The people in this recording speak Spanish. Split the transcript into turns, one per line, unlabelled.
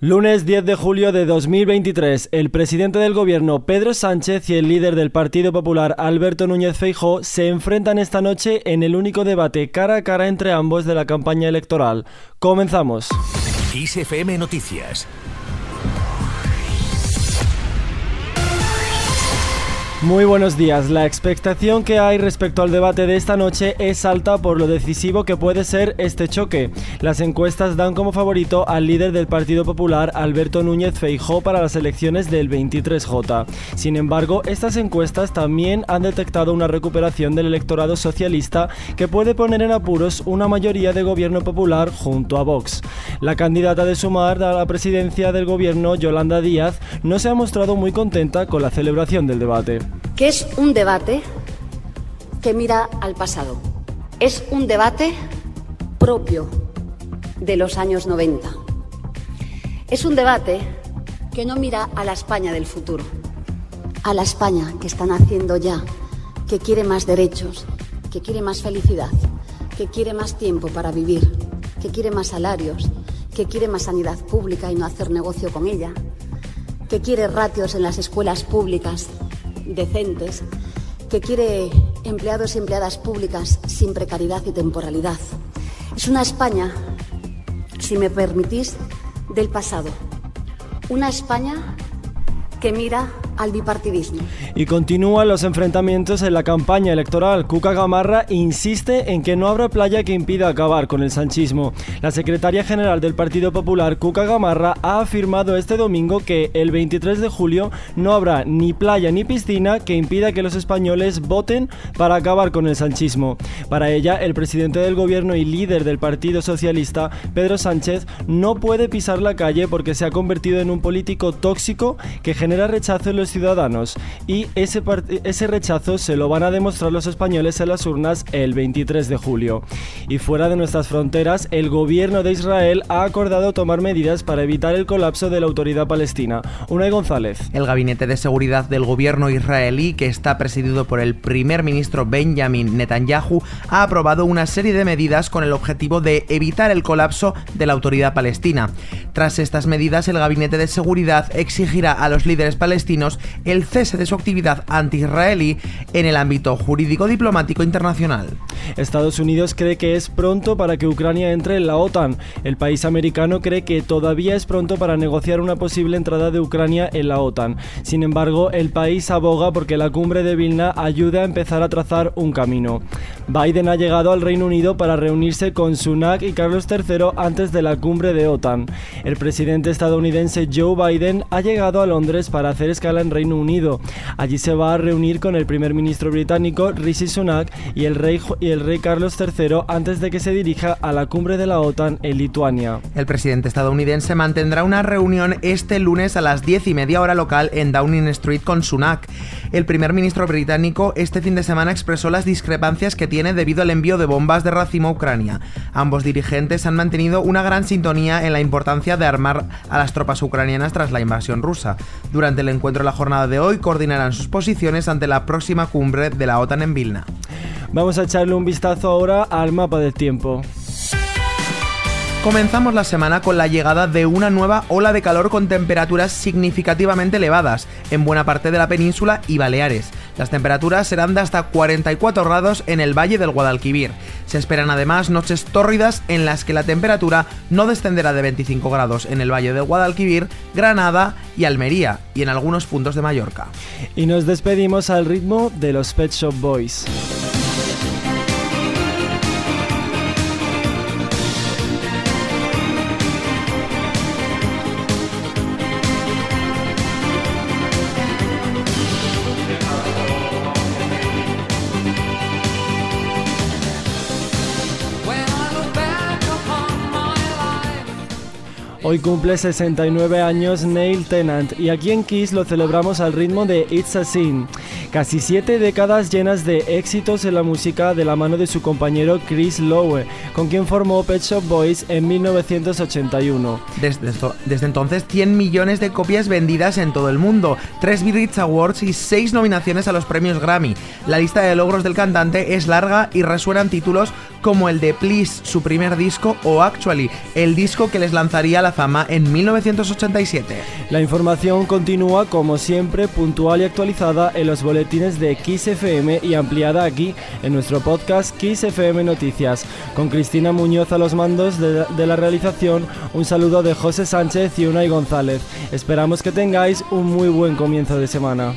Lunes 10 de julio de 2023, el presidente del gobierno Pedro Sánchez y el líder del Partido Popular Alberto Núñez Feijó se enfrentan esta noche en el único debate cara a cara entre ambos de la campaña electoral. Comenzamos.
ISFM Noticias
Muy buenos días. La expectación que hay respecto al debate de esta noche es alta por lo decisivo que puede ser este choque. Las encuestas dan como favorito al líder del Partido Popular, Alberto Núñez Feijó, para las elecciones del 23J. Sin embargo, estas encuestas también han detectado una recuperación del electorado socialista que puede poner en apuros una mayoría de gobierno popular junto a Vox. La candidata de Sumar a la presidencia del gobierno, Yolanda Díaz, no se ha mostrado muy contenta con la celebración del debate
que es un debate que mira al pasado. Es un debate propio de los años 90. Es un debate que no mira a la España del futuro, a la España que están haciendo ya, que quiere más derechos, que quiere más felicidad, que quiere más tiempo para vivir, que quiere más salarios, que quiere más sanidad pública y no hacer negocio con ella, que quiere ratios en las escuelas públicas decentes, que quiere empleados y empleadas públicas sin precariedad y temporalidad. Es una España, si me permitís, del pasado. Una España que mira al bipartidismo.
Y continúan los enfrentamientos en la campaña electoral. Cuca Gamarra insiste en que no habrá playa que impida acabar con el sanchismo. La secretaria general del Partido Popular, Cuca Gamarra, ha afirmado este domingo que el 23 de julio no habrá ni playa ni piscina que impida que los españoles voten para acabar con el sanchismo. Para ella, el presidente del gobierno y líder del Partido Socialista, Pedro Sánchez, no puede pisar la calle porque se ha convertido en un político tóxico que genera rechazo en los ciudadanos y ese, ese rechazo se lo van a demostrar los españoles en las urnas el 23 de julio. Y fuera de nuestras fronteras, el gobierno de Israel ha acordado tomar medidas para evitar el colapso de la autoridad palestina. Unai González.
El gabinete de seguridad del gobierno israelí, que está presidido por el primer ministro Benjamin Netanyahu, ha aprobado una serie de medidas con el objetivo de evitar el colapso de la autoridad palestina. Tras estas medidas, el gabinete de seguridad exigirá a los líderes palestinos el cese de su actividad anti-israelí en el ámbito jurídico diplomático internacional.
Estados Unidos cree que es pronto para que Ucrania entre en la OTAN. El país americano cree que todavía es pronto para negociar una posible entrada de Ucrania en la OTAN. Sin embargo, el país aboga porque la cumbre de Vilna ayude a empezar a trazar un camino. Biden ha llegado al Reino Unido para reunirse con Sunak y Carlos III antes de la cumbre de OTAN. El presidente estadounidense Joe Biden ha llegado a Londres para hacer escala en Reino Unido. Allí se va a reunir con el primer ministro británico Rishi Sunak y el rey, y el rey Carlos III antes de que se dirija a la cumbre de la OTAN en Lituania.
El presidente estadounidense mantendrá una reunión este lunes a las 10 y media hora local en Downing Street con Sunak. El primer ministro británico este fin de semana expresó las discrepancias que tiene debido al envío de bombas de racimo a Ucrania. Ambos dirigentes han mantenido una gran sintonía en la importancia de armar a las tropas ucranianas tras la invasión rusa. Durante el encuentro la jornada de hoy coordinarán sus posiciones ante la próxima cumbre de la OTAN en Vilna.
Vamos a echarle un vistazo ahora al mapa del tiempo.
Comenzamos la semana con la llegada de una nueva ola de calor con temperaturas significativamente elevadas en buena parte de la península y Baleares. Las temperaturas serán de hasta 44 grados en el valle del Guadalquivir. Se esperan además noches tórridas en las que la temperatura no descenderá de 25 grados en el valle del Guadalquivir, Granada y Almería y en algunos puntos de Mallorca.
Y nos despedimos al ritmo de los Pet Shop Boys. Hoy cumple 69 años Neil Tennant y aquí en Kiss lo celebramos al ritmo de It's a Sin. Casi siete décadas llenas de éxitos en la música de la mano de su compañero Chris Lowe, con quien formó Pet Shop Boys en 1981.
Desde, desde entonces, 100 millones de copias vendidas en todo el mundo, 3 Brit Awards y 6 nominaciones a los premios Grammy. La lista de logros del cantante es larga y resuenan títulos como el de Please, su primer disco, o Actually, el disco que les lanzaría la fama en 1987.
La información continúa como siempre puntual y actualizada en los boletines de Kiss FM y ampliada aquí en nuestro podcast Kiss FM Noticias. Con Cristina Muñoz a los mandos de, la realización, un saludo de José Sánchez y Unai González. Esperamos que tengáis un muy buen comienzo de semana.